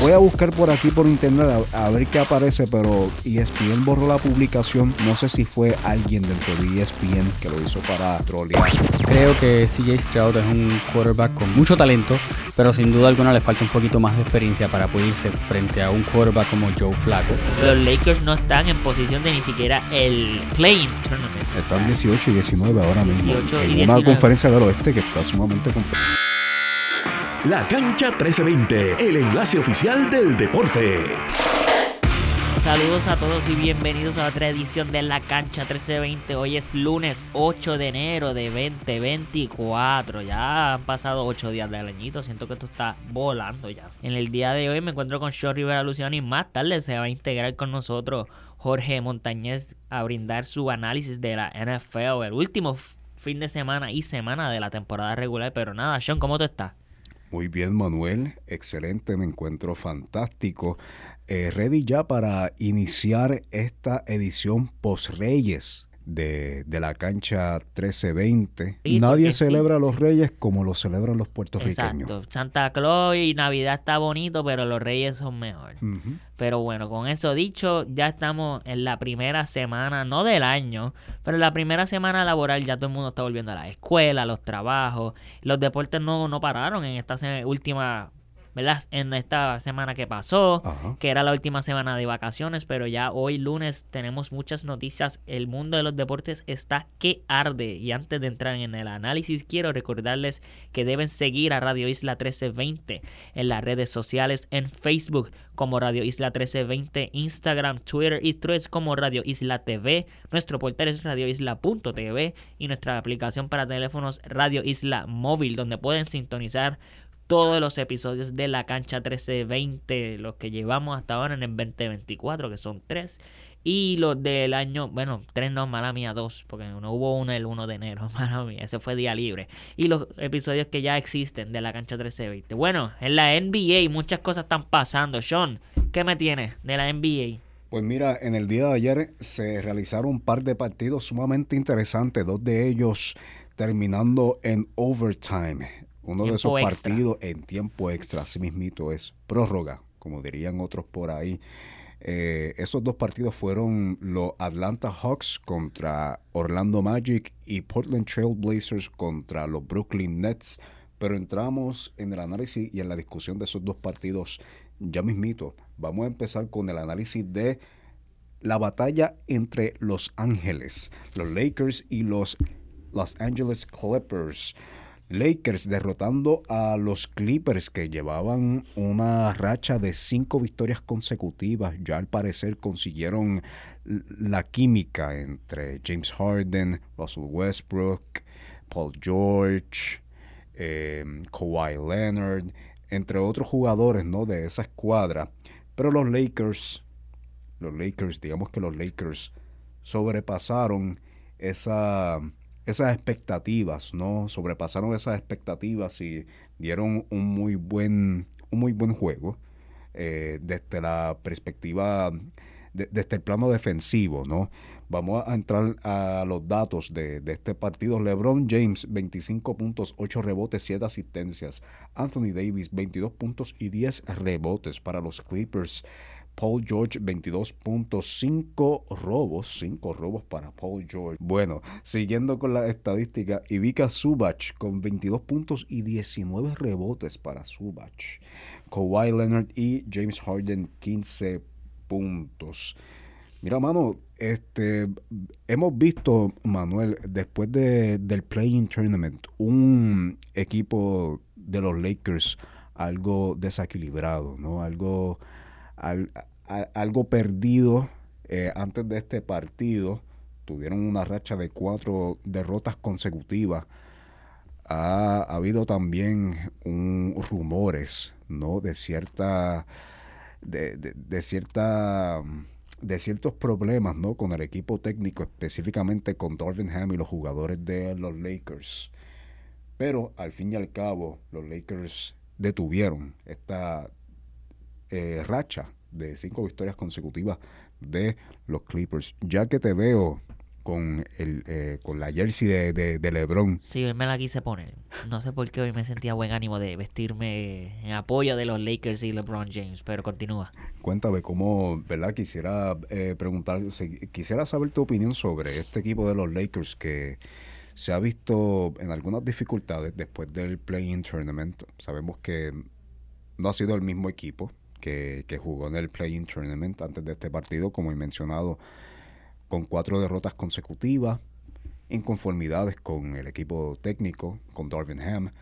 Voy a buscar por aquí por internet a, ver qué aparece, pero ESPN borró la publicación. No sé si fue alguien dentro de ESPN que lo hizo para trolear. Creo que CJ Stroud es un quarterback con mucho talento, pero sin duda alguna le falta un poquito más de experiencia para poder irse frente a un quarterback como Joe Flacco. Los Lakers no están en posición de ni siquiera el playing tournament. Están 18 y 19 ahora mismo. en una conferencia del oeste que está sumamente complicada. La Cancha 1320, el enlace oficial del deporte. Saludos a todos y bienvenidos a otra edición de La Cancha 1320. Hoy es lunes 8 de enero de 2024. Ya han pasado 8 días del añito. Siento que esto está volando ya. En el día de hoy me encuentro con Sean Rivera Luciano y más tarde se va a integrar con nosotros Jorge Montañez a brindar su análisis de la NFL, el último fin de semana y semana de la temporada regular. Pero nada, Sean, ¿cómo tú estás? Muy bien, Manuel. Excelente, me encuentro fantástico. Eh, ready ya para iniciar esta edición post-Reyes de, la cancha 1320. Nadie celebra a los Reyes como lo celebran los puertorriqueños. Exacto. Santa Claus y Navidad está bonito, pero los Reyes son mejor. Pero bueno, con eso dicho, ya estamos en la primera semana, no del año, pero en la primera semana laboral ya todo el mundo está volviendo a la escuela, a los trabajos. Los deportes no, no pararon en esta última ¿verdad? En esta semana que pasó, que era la última semana de vacaciones, pero ya hoy lunes tenemos muchas noticias. El mundo de los deportes está que arde. Y antes de entrar en el análisis, quiero recordarles que deben seguir a Radio Isla 1320 en las redes sociales, en Facebook como Radio Isla 1320, Instagram, Twitter y Threads como Radio Isla TV. Nuestro portal es radioisla.tv y nuestra aplicación para teléfonos Radio Isla Móvil, donde pueden sintonizar todos los episodios de la cancha 1320, los que llevamos hasta ahora en el 2024, que son tres. Y los del año, bueno, tres no, mala mía, dos, porque no hubo uno el 1 de enero, mala mía, ese fue día libre. Y los episodios que ya existen de la cancha 1320. Bueno, en la NBA muchas cosas están pasando. Sean, ¿qué me tienes de la NBA? Pues mira, en el día de ayer se realizaron un par de partidos sumamente interesantes, dos de ellos terminando en overtime. Uno de esos partidos en tiempo extra, así mismito es prórroga, como dirían otros por ahí. Eh, esos dos partidos fueron los Atlanta Hawks contra Orlando Magic y Portland Trail Blazers contra los Brooklyn Nets. Pero entramos en el análisis y en la discusión de esos dos partidos ya mismito. Vamos a empezar con el análisis de la batalla entre Los Ángeles, los Lakers y los Los Angeles Clippers. Lakers derrotando a los Clippers que llevaban una racha de cinco victorias consecutivas. Ya al parecer consiguieron la química entre James Harden, Russell Westbrook, Paul George, eh, Kawhi Leonard, entre otros jugadores ¿no? de esa escuadra. Pero los Lakers, los Lakers, digamos que los Lakers sobrepasaron esa esas expectativas, ¿no? Sobrepasaron esas expectativas y dieron un muy buen, un muy buen juego eh, desde la perspectiva, desde el plano defensivo, ¿no? Vamos a entrar a los datos de, de, este partido. LeBron James, 25 puntos, 8 rebotes, 7 asistencias. Anthony Davis, 22 puntos y 10 rebotes para los Clippers. Paul George 22.5 robos, 5 robos para Paul George. Bueno, siguiendo con la estadística, Ivica Subach con 22 puntos y 19 rebotes para Subach. Kawhi Leonard y James Harden 15 puntos. Mira, mano, este, hemos visto, Manuel, después de, del Playing Tournament, un equipo de los Lakers algo desequilibrado, ¿no? Algo, algo perdido eh, antes de este partido. Tuvieron una racha de cuatro derrotas consecutivas. Ha, habido también un, rumores, ¿no? De cierta, de, cierta, de ciertos problemas, ¿no? Con el equipo técnico, específicamente con Darvin Ham y los jugadores de los Lakers. Pero al fin y al cabo, los Lakers detuvieron esta eh, racha de cinco victorias consecutivas de los Clippers. Ya que te veo con el eh, con la jersey de, de, LeBron. Sí, me la quise poner. No sé por qué hoy me sentía buen ánimo de vestirme en apoyo de los Lakers y LeBron James, pero continúa. Cuéntame cómo, ¿verdad? Quisiera eh, preguntar, quisiera saber tu opinión sobre este equipo de los Lakers que se ha visto en algunas dificultades después del Play-In Tournament. Sabemos que no ha sido el mismo equipo que, jugó en el Play-In Tournament antes de este partido, como he mencionado con cuatro derrotas consecutivas, inconformidades con el equipo técnico, con Darvin Ham.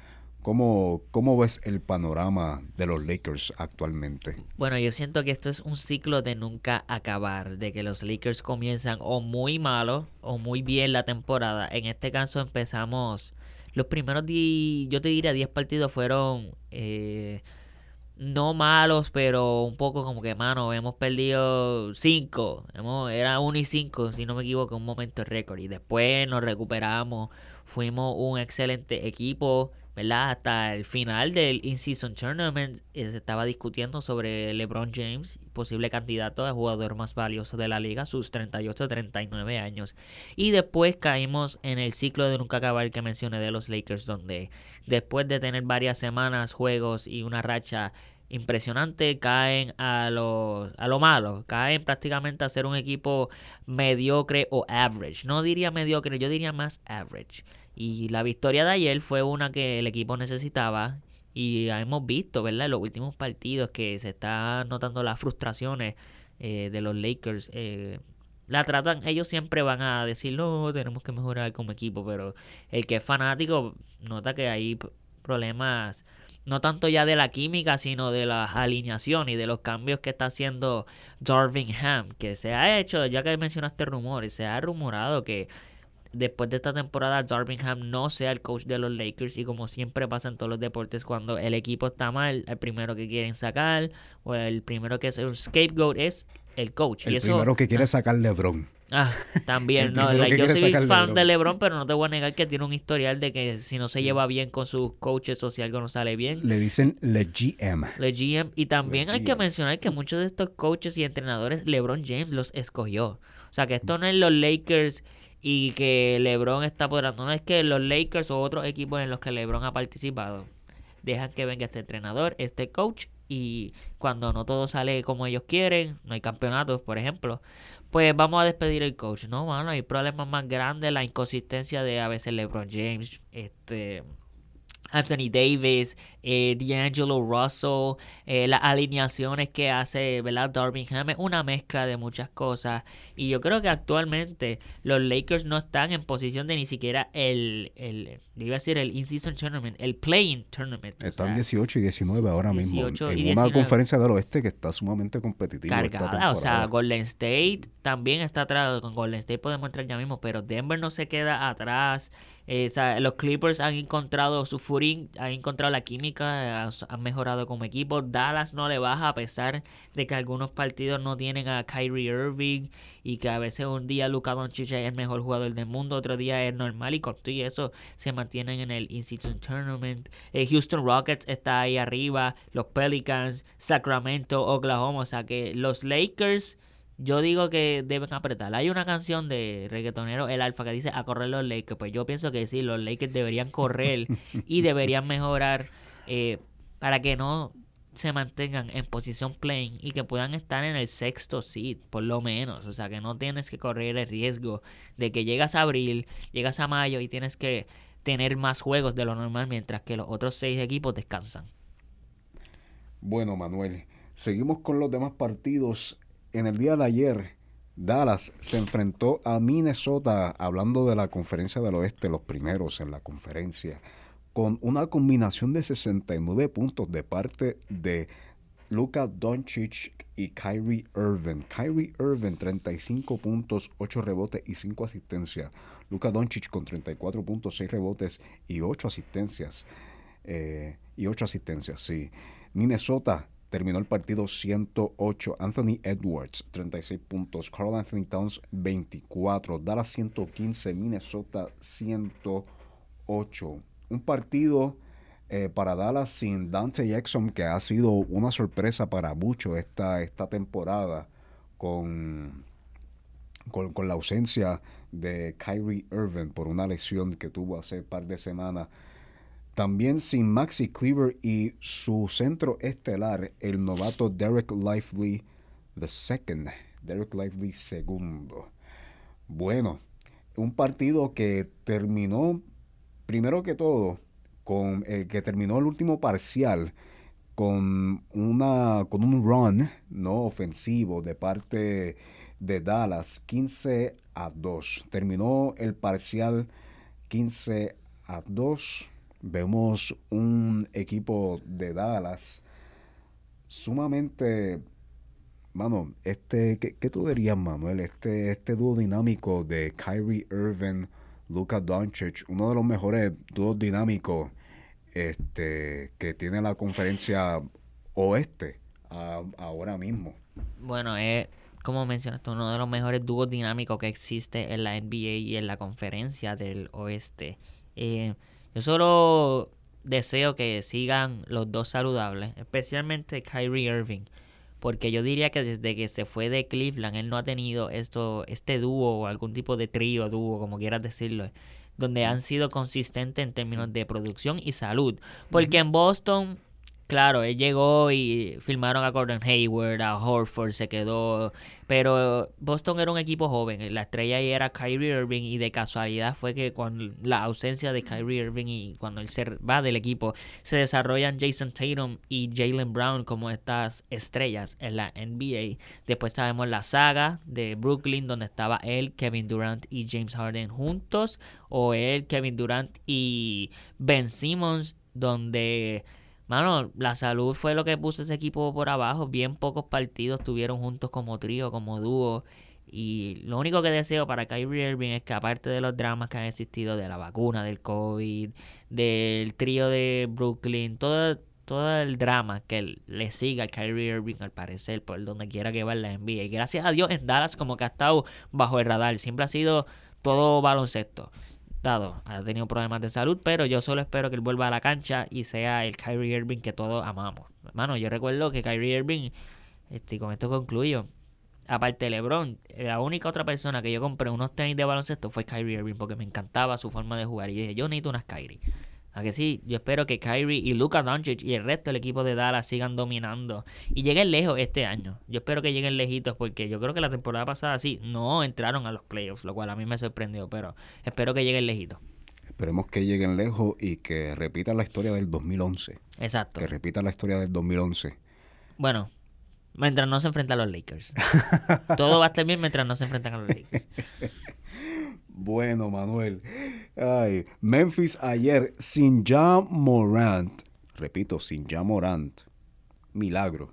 ¿Cómo, ¿Cómo ves el panorama de los Lakers actualmente? Bueno, yo siento que esto es un ciclo de nunca acabar, de que los Lakers comienzan o muy malo o muy bien la temporada. En este caso empezamos, los primeros, yo te diría 10 partidos fueron eh, no malos, pero un poco como que, mano, hemos perdido 5. Era 1 y 5, si no me equivoco, un momento récord. Y después nos recuperamos. Fuimos un excelente equipo, Hasta el final del In-Season Tournament eh, se estaba discutiendo sobre LeBron James, posible candidato a jugador más valioso de la liga, sus 38-39 años. Y después caímos en el ciclo de nunca acabar que mencioné de los Lakers, donde después de tener varias semanas, juegos y una racha impresionante, caen a lo, a lo malo, caen prácticamente a ser un equipo mediocre o average. No diría mediocre, yo diría más average. Y la victoria de ayer fue una que el equipo necesitaba y hemos visto, ¿verdad? En los últimos partidos que se están notando las frustraciones eh, de los Lakers. Eh, la tratan, ellos siempre van a decir, no, tenemos que mejorar como equipo, pero el que es fanático nota que hay problemas, no tanto ya de la química, sino de la alineación y de los cambios que está haciendo Darvin Ham, que se ha hecho, ya que mencionaste rumores, se ha rumorado que después de esta temporada Darvin Ham no sea el coach de los Lakers y como siempre pasa en todos los deportes cuando el equipo está mal, el primero que quieren sacar o el primero que es un scapegoat es el coach. El primero que quiere sacar LeBron. Ah, también, no, yo soy fan de LeBron, pero no te voy a negar que tiene un historial de que si no se lleva bien con sus coaches o si algo no sale bien. Le dicen le GM. Le GM. Y también hay que mencionar que muchos de estos coaches y entrenadores, LeBron James los escogió. O sea, que esto no es los Lakers y que LeBron está apoderando. No es que los Lakers o otros equipos en los que LeBron ha participado dejan que venga este entrenador, este coach y cuando no todo sale como ellos quieren, no hay campeonatos, por ejemplo, pues vamos a despedir el coach. No, mano, hay problemas más grandes, la inconsistencia de a veces LeBron James, este Anthony Davis, eh, D'Angelo Russell, eh, las alineaciones que hace ¿verdad? Ham, es una mezcla de muchas cosas. Y yo creo que actualmente los Lakers no están en posición de ni siquiera el, el iba a decir el in-season tournament, el playing tournament. Están 18 y 19 ahora mismo. En una conferencia del oeste que está sumamente competitiva. Cargada, o sea, Golden State también está atrás. Con Golden State podemos entrar ya mismo, pero Denver no se queda atrás. Eh, los Clippers han encontrado su footing, han encontrado la química, han mejorado como equipo. Dallas no le baja a pesar de que algunos partidos no tienen a Kyrie Irving y que a veces un día Luka Doncic es el mejor jugador del mundo, otro día es normal y con todo eso se mantienen en el in-season tournament. Eh, Houston Rockets está ahí arriba, los Pelicans, Sacramento, Oklahoma, o sea que los Lakers yo digo que deben apretar. Hay una canción de reggaetonero El Alfa que dice a correr los Lakers. Pues yo pienso que sí, los Lakers deberían correr y deberían mejorar eh, para que no se mantengan en posición playing y que puedan estar en el sexto seed, por lo menos. O sea, que no tienes que correr el riesgo de que llegas a abril, llegas a mayo y tienes que tener más juegos de lo normal mientras que los otros seis equipos descansan. Bueno, Manuel, seguimos con los demás partidos en el día de ayer, Dallas se enfrentó a Minnesota, hablando de la conferencia del oeste, los primeros en la conferencia, con una combinación de 69 puntos de parte de Luka Doncic y Kyrie Irving. Kyrie Irving 35 puntos, 8 rebotes y 5 asistencias. Luka Doncic con 34 puntos, 6 rebotes y 8 asistencias. Eh, y 8 asistencias, sí. Minnesota terminó el partido 108. Anthony Edwards, 36 puntos. Carl Anthony Towns, 24. Dallas, 115. Minnesota, 108. Un partido eh, para Dallas sin Dante Jackson, que ha sido una sorpresa para muchos esta, esta temporada con con, la ausencia de Kyrie Irving por una lesión que tuvo hace un par de semanas. También sin Maxi Cleaver y su centro estelar, el novato Derek Lively II. Derek Lively II. Bueno, un partido que terminó, primero que todo, con el que terminó el último parcial con una con un run no ofensivo de parte de Dallas 15 a 2. Terminó el parcial 15 a 2. Vemos un equipo de Dallas sumamente mano, este, ¿qué, tú dirías, Manuel? Este, este dúo dinámico de Kyrie Irving, Luka Doncic, uno de los mejores dúos dinámicos este, que tiene la conferencia oeste ahora mismo. Bueno, es como mencionaste, uno de los mejores dúos dinámicos que existe en la NBA y en la conferencia del oeste. Eh, yo solo deseo que sigan los dos saludables, especialmente Kyrie Irving, porque yo diría que desde que se fue de Cleveland él no ha tenido esto, este dúo o algún tipo de trío, dúo, como quieras decirlo, donde han sido consistentes en términos de producción y salud. Porque en Boston Claro, él llegó y filmaron a Gordon Hayward, a Horford se quedó, pero Boston era un equipo joven, la estrella ahí era Kyrie Irving y de casualidad fue que con la ausencia de Kyrie Irving y cuando él se va del equipo, se desarrollan Jason Tatum y Jalen Brown como estas estrellas en la NBA. Después sabemos la saga de Brooklyn donde estaba él, Kevin Durant y James Harden juntos, o él, Kevin Durant y Ben Simmons donde Mano, la salud fue lo que puso ese equipo por abajo. Bien pocos partidos tuvieron juntos como trío, como dúo. Y lo único que deseo para Kyrie Irving es que aparte de los dramas que han existido de la vacuna, del COVID, del trío de Brooklyn, todo, todo el drama que le siga a Kyrie Irving al parecer por donde quiera que va en la NBA. Y gracias a Dios en Dallas como que ha estado bajo el radar. Siempre ha sido todo baloncesto dado, ha tenido problemas de salud, pero yo solo espero que él vuelva a la cancha y sea el Kyrie Irving que todos amamos. Hermano, yo recuerdo que Kyrie Irving, este, con esto concluyo, aparte LeBron, la única otra persona que yo compré unos tenis de baloncesto fue Kyrie Irving porque me encantaba su forma de jugar y dije, yo necesito unas Kyrie. A que sí, yo espero que Kyrie y Luka Doncic y el resto del equipo de Dallas sigan dominando y lleguen lejos este año. Yo espero que lleguen lejitos porque yo creo que la temporada pasada sí, no entraron a los playoffs, lo cual a mí me sorprendió, pero espero que lleguen lejitos. Esperemos que lleguen lejos y que repitan la historia del 2011. Exacto. Que repitan la historia del 2011. Bueno, mientras no se enfrentan a los Lakers. Todo va a estar bien mientras no se enfrentan a los Lakers. Bueno, Manuel. Ay, Memphis ayer sin Ja Morant. Repito, sin Ja Morant. Milagro.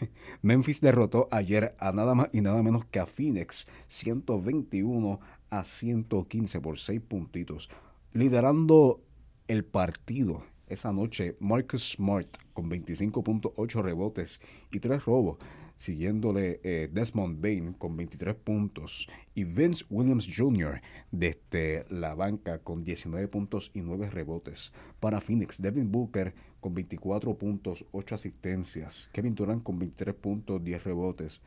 Memphis derrotó ayer a nada más y nada menos que a Phoenix 121 a 115 por 6 puntitos. Liderando el partido esa noche, Marcus Smart con 25.8 rebotes y 3 robos siguiéndole eh, Desmond Bain con 23 puntos y Vince Williams Jr. desde la banca con 19 puntos y 9 rebotes. Para Phoenix, Devin Booker con 24 puntos, 8 asistencias. Kevin Durant con 23 puntos, 10 rebotes.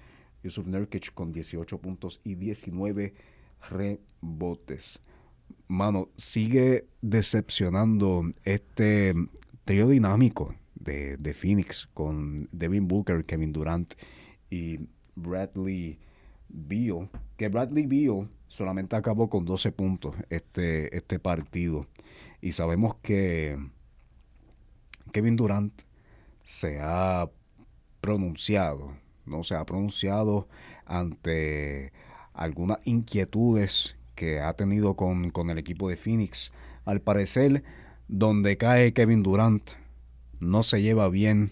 Yusuf Nurkic con 18 puntos y 19 rebotes. Mano, sigue decepcionando este trío dinámico de, de, Phoenix con Devin Booker, Kevin Durant y Bradley Beal, que Bradley Beal solamente acabó con 12 puntos este, este partido. Y sabemos que Kevin Durant se ha pronunciado, ¿no? Se ha pronunciado ante algunas inquietudes que ha tenido con, con el equipo de Phoenix. Al parecer, donde cae Kevin Durant, no se lleva bien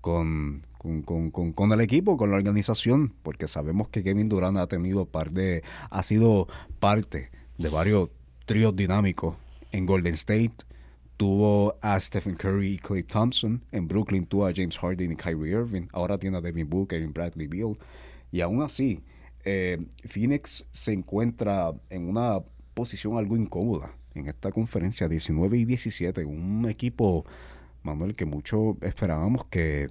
con, con, el equipo, con la organización, porque sabemos que Kevin Durant ha tenido parte, ha sido parte de varios tríos dinámicos en Golden State. Tuvo a Stephen Curry y Clay Thompson. En Brooklyn tuvo a James Harden y Kyrie Irving. Ahora tiene a Devin Booker y Bradley Beal. Y aún así, eh, Phoenix se encuentra en una posición algo incómoda en esta conferencia 19 y 17. Un equipo, Manuel, que mucho esperábamos que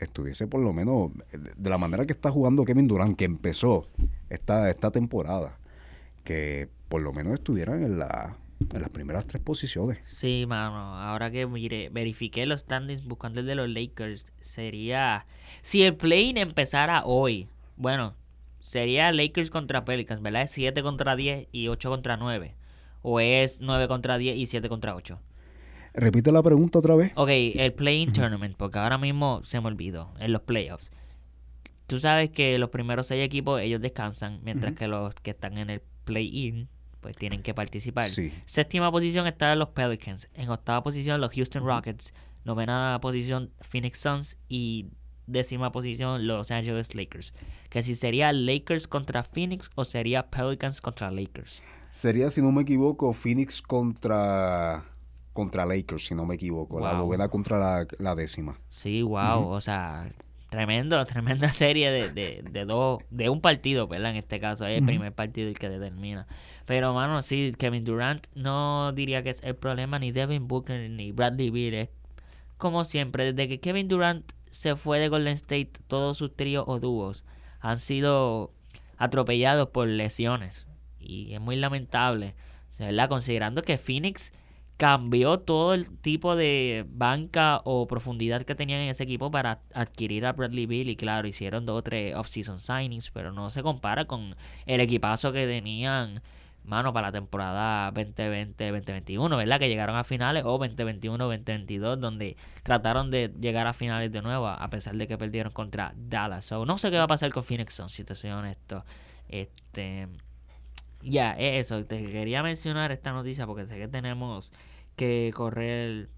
estuviese por lo menos de la manera que está jugando Kevin Durant, que empezó esta, esta temporada, que por lo menos estuvieran en la en las primeras tres posiciones. Sí, mano. Ahora que mire, verifiqué los standings buscando el de los Lakers, sería. Si el play empezara hoy, bueno, sería Lakers contra Pelicans, ¿verdad? Es 7 contra 10 y 8 contra 9. O es 9 contra 10 y 7 contra 8. Repite la pregunta otra vez. Ok, el play-in tournament, porque ahora mismo se me olvidó, en los playoffs. Tú sabes que los primeros seis equipos ellos descansan, mientras que los que están en el play-in pues tienen que participar. Séptima posición está los Pelicans. En octava posición los Houston Rockets. Novena posición Phoenix Suns. Y décima posición Los Angeles Lakers. Que si sería Lakers contra Phoenix o sería Pelicans contra Lakers. Sería, si no me equivoco, Phoenix contra contra Lakers, si no me equivoco. La novena contra la, décima. Sí, wow. O sea, tremendo, tremenda serie de, de, de, dos, de un partido, ¿verdad? En este caso, es el primer partido el que determina. Pero, mano, sí, Kevin Durant no diría que es el problema, ni Devin Booker ni Bradley Beal. como siempre, desde que Kevin Durant se fue de Golden State, todos sus tríos o dúos han sido atropellados por lesiones. Y es muy lamentable, ¿verdad? Considerando que Phoenix cambió todo el tipo de banca o profundidad que tenían en ese equipo para adquirir a Bradley Beal y claro, hicieron dos o tres off-season signings, pero no se compara con el equipazo que tenían mano, para la temporada 2020-2021, ¿verdad? Que llegaron a finales o 2021-2022, donde trataron de llegar a finales de nuevo, a pesar de que perdieron contra Dallas. So, no sé qué va a pasar con Phoenix Suns, si te soy honesto. Este, ya, eso, te quería mencionar esta noticia porque sé que tenemos que correr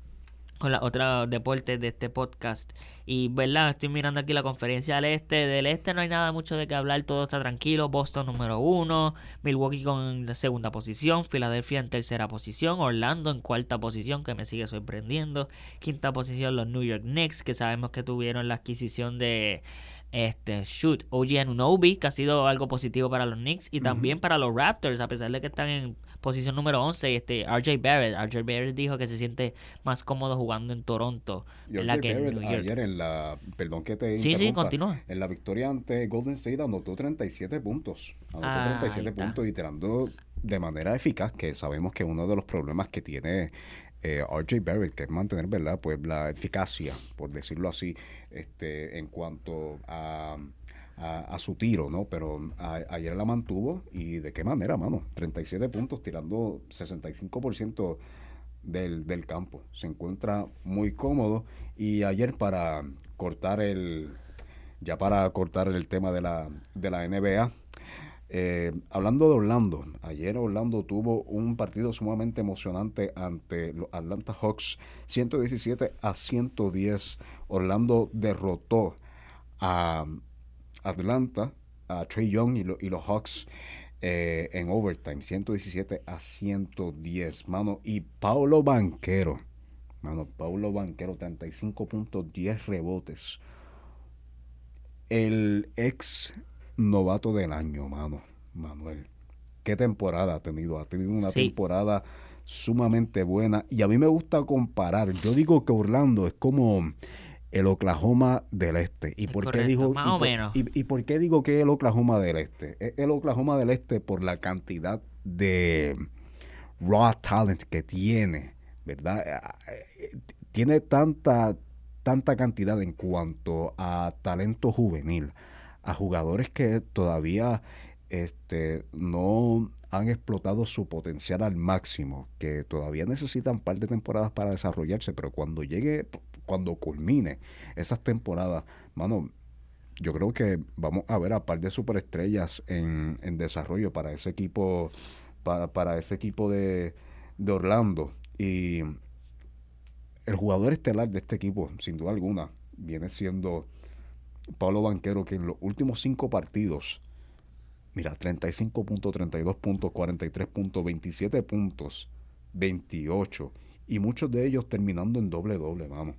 con los otros deportes de este podcast. Y, ¿verdad? Estoy mirando aquí la conferencia del este. Del este no hay nada mucho de qué hablar, todo está tranquilo. Boston número uno, Milwaukee con segunda posición, Filadelfia en tercera posición, Orlando en cuarta posición, que me sigue sorprendiendo. Quinta posición los New York Knicks, que sabemos que tuvieron la adquisición de este shoot OG Anunobi, que ha sido algo positivo para los Knicks y también para los Raptors, a pesar de que están en posición número 11. Este, RJ Barrett. RJ Barrett dijo que se siente más cómodo jugando en Toronto. en la que ayer en la, perdón que te Sí, sí, continúa. En la victoria ante Golden State anotó 37 puntos. Anotó 37 puntos y tirando de manera eficaz, que sabemos que uno de los problemas que tiene eh, RJ Barrett, que es mantener, ¿verdad? Pues la eficacia, por decirlo así, este, en cuanto a a, su tiro, ¿no? Pero ayer la mantuvo y de qué manera, mano. 37 puntos tirando 65% del, del campo. Se encuentra muy cómodo y ayer para cortar el, ya para cortar el tema de la, de la NBA, eh, hablando de Orlando, ayer Orlando tuvo un partido sumamente emocionante ante los Atlanta Hawks, 117 a 110. Orlando derrotó a Atlanta, a Trey Young y, los Hawks eh, en overtime, 117 a 110, mano. Y Paulo Banquero, mano, Paulo Banquero, 35 puntos, 10 rebotes. El ex novato del año, mano, Manuel. ¿Qué temporada ha tenido? Ha tenido una temporada sumamente buena. Y a mí me gusta comparar. Yo digo que Orlando es como el Oklahoma del Este. ¿Y por qué digo y, por qué digo que el Oklahoma del Este? E, el Oklahoma del Este por la cantidad de raw talent que tiene, ¿verdad? Eh, eh, tiene tanta tanta cantidad en cuanto a talento juvenil, a jugadores que todavía este, no han explotado su potencial al máximo, que todavía necesitan un par de temporadas para desarrollarse, pero cuando llegue cuando culmine esas temporadas, mano, yo creo que vamos a ver a par de superestrellas en, en desarrollo para ese equipo, para, ese equipo de, de Orlando. Y el jugador estelar de este equipo, sin duda alguna, viene siendo Pablo Banquero, que en los últimos cinco partidos, mira, 35 puntos, 32 puntos, 43 puntos, 27 puntos, 28 y muchos de ellos terminando en doble doble, vamos.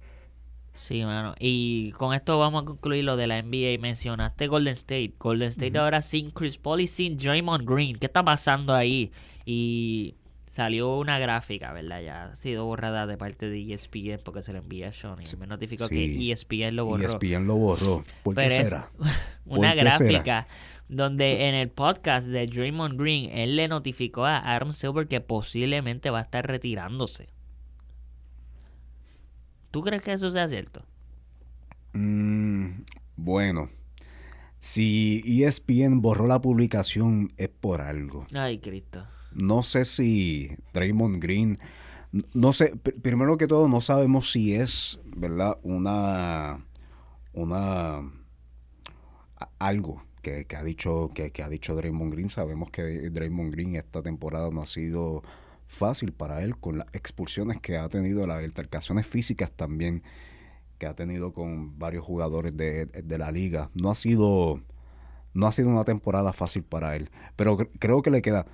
Sí, mano. Y con esto vamos a concluir lo de la NBA. Mencionaste Golden State. Golden State ahora sin Chris Paul y sin Draymond Green. ¿Qué está pasando ahí? Y salió una gráfica, ¿verdad? Ya ha sido borrada de parte de ESPN porque se le envía a Sean. Y me notificó que ESPN lo borró. ESPN lo borró. ¿Por qué será? una gráfica donde en el podcast de Draymond Green él le notificó a Adam Silver que posiblemente va a estar retirándose. ¿Tú crees que eso sea cierto? Mm, bueno, si ESPN borró la publicación es por algo. Ay, Cristo. No sé si Draymond Green, no sé, primero que todo no sabemos si es, ¿verdad? Una, una, algo que, ha dicho que, ha dicho Draymond Green. Sabemos que Draymond Green esta temporada no ha sido fácil para él con las expulsiones que ha tenido, las altercaciones físicas también que ha tenido con varios jugadores de, de la liga. No ha sido no ha sido una temporada fácil para él, pero creo que le queda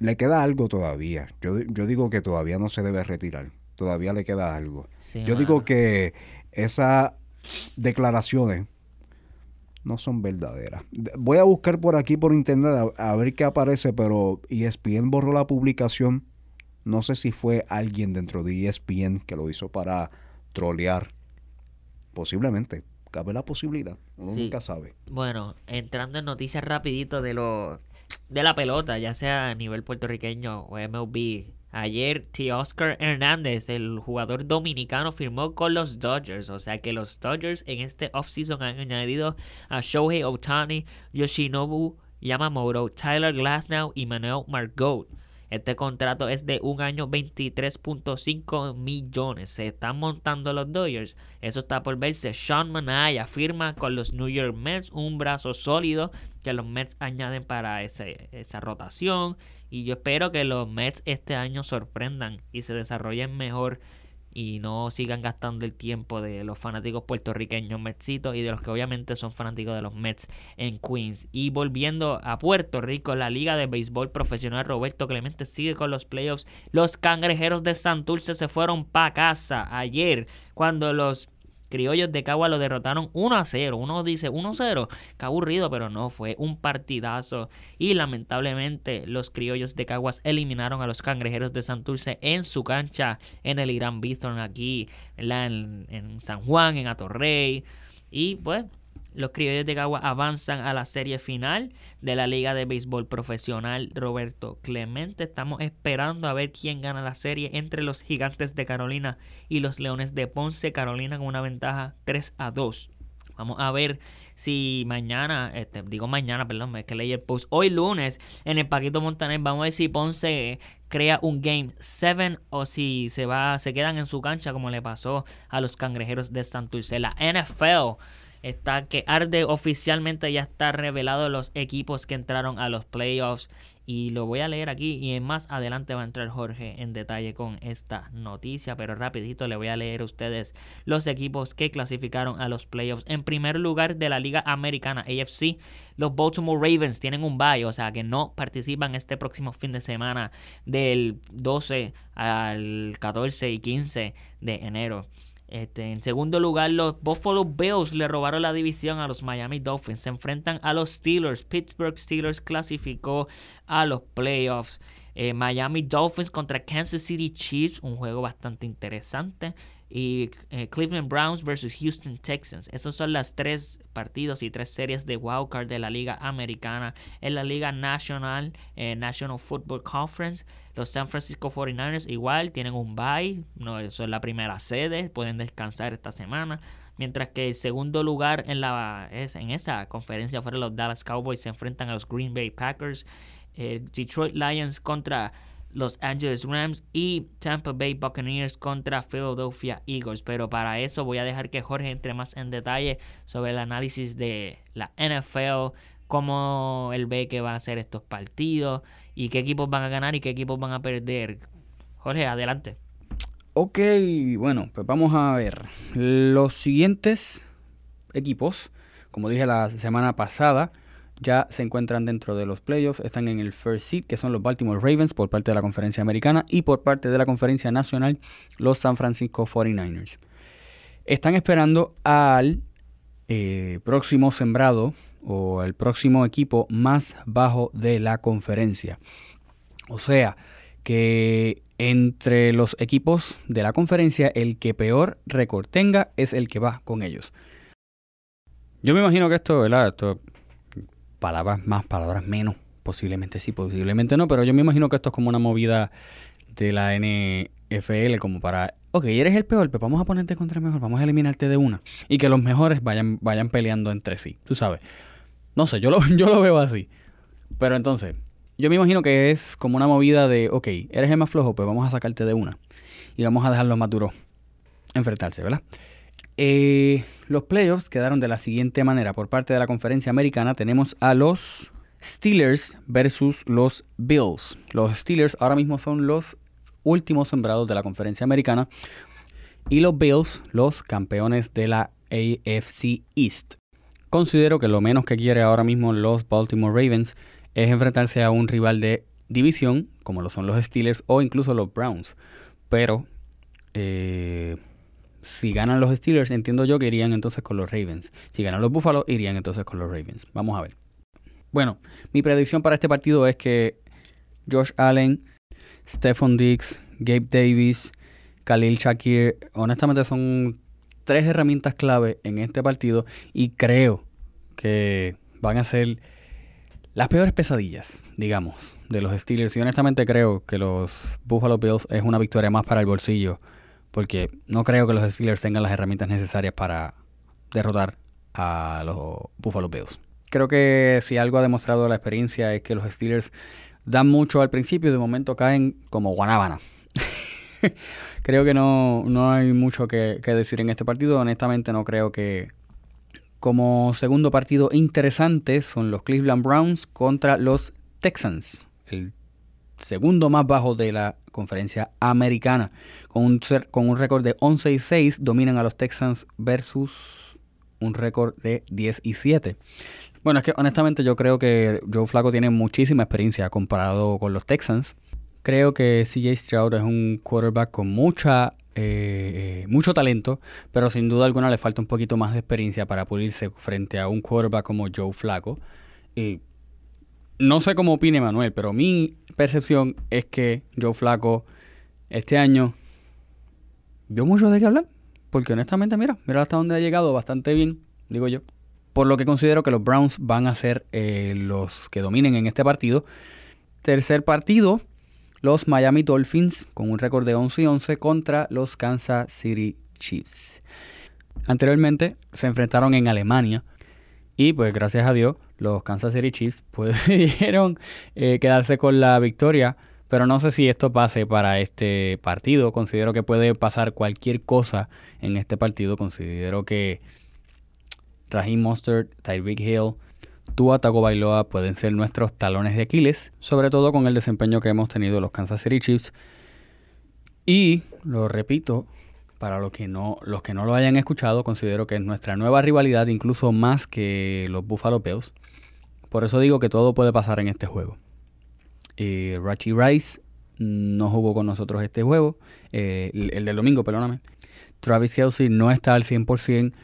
le queda algo todavía. Yo, yo digo que todavía no se debe retirar. Todavía le queda algo. yo digo que esas declaraciones no son verdaderas. Voy a buscar por aquí por internet a, ver qué aparece, pero ESPN borró la publicación. No sé si fue alguien dentro de ESPN que lo hizo para trolear. Posiblemente. Cabe la posibilidad. Uno nunca sabe. Bueno, entrando en noticias rapidito de lo de la pelota, ya sea a nivel puertorriqueño o MLB. Ayer T. Oscar Hernández, el jugador dominicano, firmó con los Dodgers. O sea que los Dodgers en este offseason han añadido a Shohei Otani, Yoshinobu Yamamoto, Tyler Glasnow y Manuel Margot. Este contrato es de un año 23.5 millones. Se están montando los Dodgers. Eso está por verse. Sean Manaya firma con los New York Mets un brazo sólido que los Mets añaden para esa rotación. Y yo espero que los Mets este año sorprendan y se desarrollen mejor y no sigan gastando el tiempo de los fanáticos puertorriqueños Metsitos y de los que obviamente son fanáticos de los Mets en Queens. Y volviendo a Puerto Rico, la Liga de Béisbol Profesional Roberto Clemente sigue con los playoffs. Los cangrejeros de Santurce se fueron para casa ayer cuando los Criollos de Cagua lo derrotaron 1 a 0. Uno dice 1 a 0. Qué aburrido, pero no, fue un partidazo. Y lamentablemente los Criollos de Caguas eliminaron a los Cangrejeros de Santurce en su cancha en el Irán Bithorn aquí en, en San Juan, en Atorrey. Y pues los criollos de Cagua avanzan a la serie final de la Liga de Béisbol Profesional Roberto Clemente. Estamos esperando a ver quién gana la serie entre los Gigantes de Carolina y los Leones de Ponce. Carolina con una ventaja 3 a 2. Vamos a ver si mañana, este, digo mañana, perdón, es que leí el post. Hoy lunes en el Paquito Montaner, vamos a ver si Ponce crea un game 7 o si se va, se quedan en su cancha como le pasó a los cangrejeros de Santurce. La NFL está que arde oficialmente ya está revelado los equipos que entraron a los playoffs y lo voy a leer aquí y más adelante va a entrar Jorge en detalle con esta noticia, pero rapidito le voy a leer a ustedes los equipos que clasificaron a los playoffs. En primer lugar de la Liga Americana AFC, los Baltimore Ravens tienen un bye, o sea que no participan este próximo fin de semana del 12 al 14 y 15 de enero. Este, en segundo lugar, los Buffalo Bills le robaron la división a los Miami Dolphins. Se enfrentan a los Steelers. Pittsburgh Steelers clasificó a los playoffs. Eh, Miami Dolphins contra Kansas City Chiefs, un juego bastante interesante y eh, Cleveland Browns versus Houston Texans. Esos son las tres partidos y tres series de wildcard de la Liga Americana. En la Liga Nacional, eh, National Football Conference, los San Francisco 49ers igual tienen un bye. No, eso es la primera sede, pueden descansar esta semana. Mientras que el segundo lugar en, la, en esa conferencia fueron los Dallas Cowboys, se enfrentan a los Green Bay Packers. Eh, Detroit Lions contra los Angeles Rams y Tampa Bay Buccaneers contra Philadelphia Eagles. Pero para eso voy a dejar que Jorge entre más en detalle sobre el análisis de la NFL, cómo él ve que van a ser estos partidos y qué equipos van a ganar y qué equipos van a perder. Jorge, adelante. Ok, bueno, pues vamos a ver. Los siguientes equipos, como dije la semana pasada, ya se encuentran dentro de los playoffs, están en el first seed, que son los Baltimore Ravens por parte de la conferencia americana y por parte de la conferencia nacional, los San Francisco 49ers. Están esperando al eh, próximo sembrado o el próximo equipo más bajo de la conferencia. O sea, que entre los equipos de la conferencia, el que peor récord tenga es el que va con ellos. Yo me imagino que esto, ¿verdad? Esto, palabras más, palabras menos. Posiblemente sí, posiblemente no, pero yo me imagino que esto es como una movida de la NFL, como para, ok, eres el peor, pero vamos a ponerte contra el mejor, vamos a eliminarte de una. Y que los mejores vayan, vayan peleando entre sí, tú sabes. No sé, yo lo, yo lo veo así. Pero entonces, yo me imagino que es como una movida de, ok, eres el más flojo, pues vamos a sacarte de una. Y vamos a dejar los más enfrentarse, ¿verdad? Eh, los playoffs quedaron de la siguiente manera. Por parte de la conferencia americana tenemos a los Steelers versus los Bills. Los Steelers ahora mismo son los últimos sembrados de la conferencia americana y los Bills los campeones de la AFC East. Considero que lo menos que quiere ahora mismo los Baltimore Ravens es enfrentarse a un rival de división como lo son los Steelers o incluso los Browns. Pero eh, si ganan los Steelers, entiendo yo que irían entonces con los Ravens. Si ganan los Buffalo, irían entonces con los Ravens. Vamos a ver. Bueno, mi predicción para este partido es que Josh Allen, Stephon Diggs, Gabe Davis, Khalil Shakir, honestamente son tres herramientas clave en este partido y creo que van a ser las peores pesadillas, digamos, de los Steelers. Y honestamente creo que los Buffalo Bills es una victoria más para el bolsillo porque no creo que los Steelers tengan las herramientas necesarias para derrotar a los Buffalo Bills. Creo que si algo ha demostrado la experiencia es que los Steelers dan mucho al principio y de momento caen como guanábana. creo que no, no hay mucho que, que, decir en este partido. Honestamente no creo que... Como segundo partido interesante son los Cleveland Browns contra los Texans. El segundo más bajo de la conferencia americana. Con un, con un récord de 11 y 6 dominan a los Texans versus un récord de 10 y 7. Bueno, es que honestamente yo creo que Joe Flaco tiene muchísima experiencia comparado con los Texans. Creo que CJ Stroud es un quarterback con mucha eh, mucho talento, pero sin duda alguna le falta un poquito más de experiencia para pulirse frente a un quarterback como Joe Flaco. Y no sé cómo opine Manuel, pero mi percepción es que Joe Flaco este año vio mucho de qué hablar. Porque honestamente, mira, mira hasta dónde ha llegado bastante bien, digo yo. Por lo que considero que los Browns van a ser eh, los que dominen en este partido. Tercer partido, los Miami Dolphins con un récord de 11 y 11 contra los Kansas City Chiefs. Anteriormente se enfrentaron en Alemania y pues gracias a Dios los Kansas City Chiefs pudieron eh, quedarse con la victoria. Pero no sé si esto pase para este partido. Considero que puede pasar cualquier cosa en este partido. Considero que Raheem Mostert, Tyreek Hill, Tua Tagovailoa pueden ser nuestros talones de Aquiles, sobre todo con el desempeño que hemos tenido los Kansas City Chiefs. Y lo repito, para los que no, los que no lo hayan escuchado, considero que es nuestra nueva rivalidad, incluso más que los Buffalo Bills. Por eso digo que todo puede pasar en este juego. Eh, Rachi Rice no jugó con nosotros este juego, eh, el, del domingo, perdóname. Travis Kelsey no está al 100%.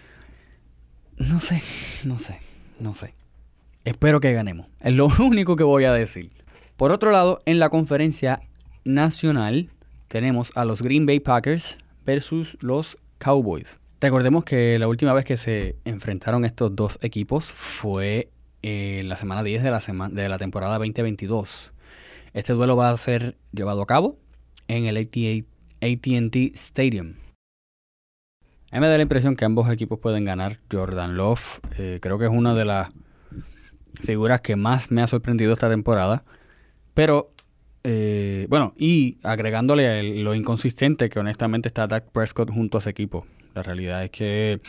No sé, no sé, no sé. Espero que ganemos. Es lo único que voy a decir. Por otro lado, en la conferencia nacional tenemos a los Green Bay Packers versus los Cowboys. Recordemos que la última vez que se enfrentaron estos dos equipos fue en eh, la semana 10 de la, de la temporada 2022. Este duelo va a ser llevado a cabo en el ATT Stadium. A mí me da la impresión que ambos equipos pueden ganar. Jordan Love eh, creo que es una de las figuras que más me ha sorprendido esta temporada. Pero, eh, bueno, y agregándole lo inconsistente que honestamente está Dak Prescott junto a ese equipo. La realidad es que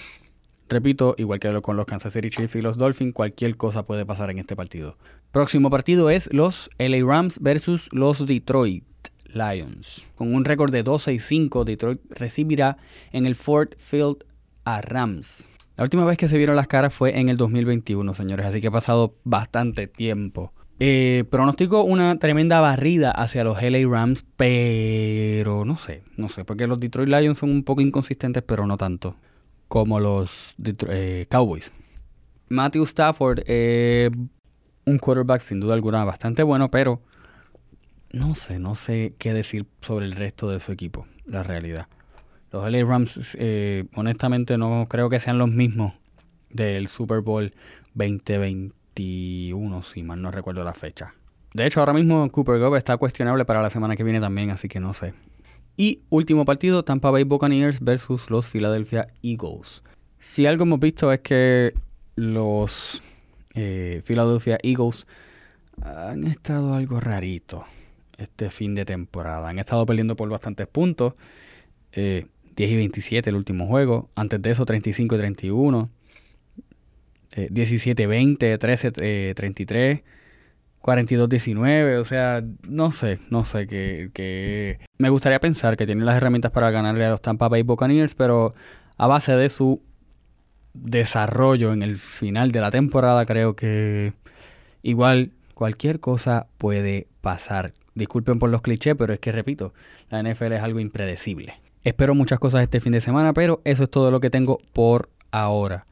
Repito, igual que con los Kansas City Chiefs y los Dolphins, cualquier cosa puede pasar en este partido. Próximo partido es los LA Rams versus los Detroit Lions. Con un récord de 12 y 5, Detroit recibirá en el Ford Field a Rams. La última vez que se vieron las caras fue en el 2021, señores, así que ha pasado bastante tiempo. Eh, pronostico una tremenda barrida hacia los LA Rams, pero no sé, no sé, porque los Detroit Lions son un poco inconsistentes, pero no tanto como los eh, Cowboys. Matthew Stafford, eh, un quarterback sin duda alguna bastante bueno, pero no sé, no sé qué decir sobre el resto de su equipo, la realidad. Los LA Rams, eh, honestamente, no creo que sean los mismos del Super Bowl 2021, si mal no recuerdo la fecha. De hecho, ahora mismo Cooper Gove está cuestionable para la semana que viene también, así que no sé. Y último partido, Tampa Bay Buccaneers versus los Philadelphia Eagles. Si algo hemos visto es que los eh, Philadelphia Eagles han estado algo rarito este fin de temporada. Han estado perdiendo por bastantes puntos. 10 eh, y 27 el último juego. Antes de eso 35 y 31. 17 20, 13 33. 42-19, o sea, no sé, no sé, que, me gustaría pensar que tienen las herramientas para ganarle a los Tampa Bay Buccaneers, pero a base de su desarrollo en el final de la temporada, creo que igual cualquier cosa puede pasar. Disculpen por los clichés, pero es que repito, la NFL es algo impredecible. Espero muchas cosas este fin de semana, pero eso es todo lo que tengo por ahora.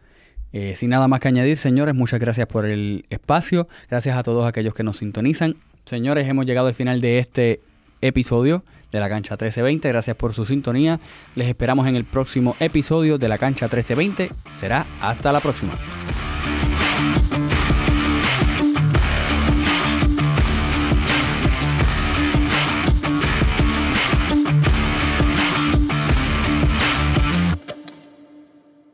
Eh, sin nada más que añadir, señores, muchas gracias por el espacio. Gracias a todos aquellos que nos sintonizan. Señores, hemos llegado al final de este episodio de la cancha 1320. Gracias por su sintonía. Les esperamos en el próximo episodio de la cancha 1320. Será hasta la próxima.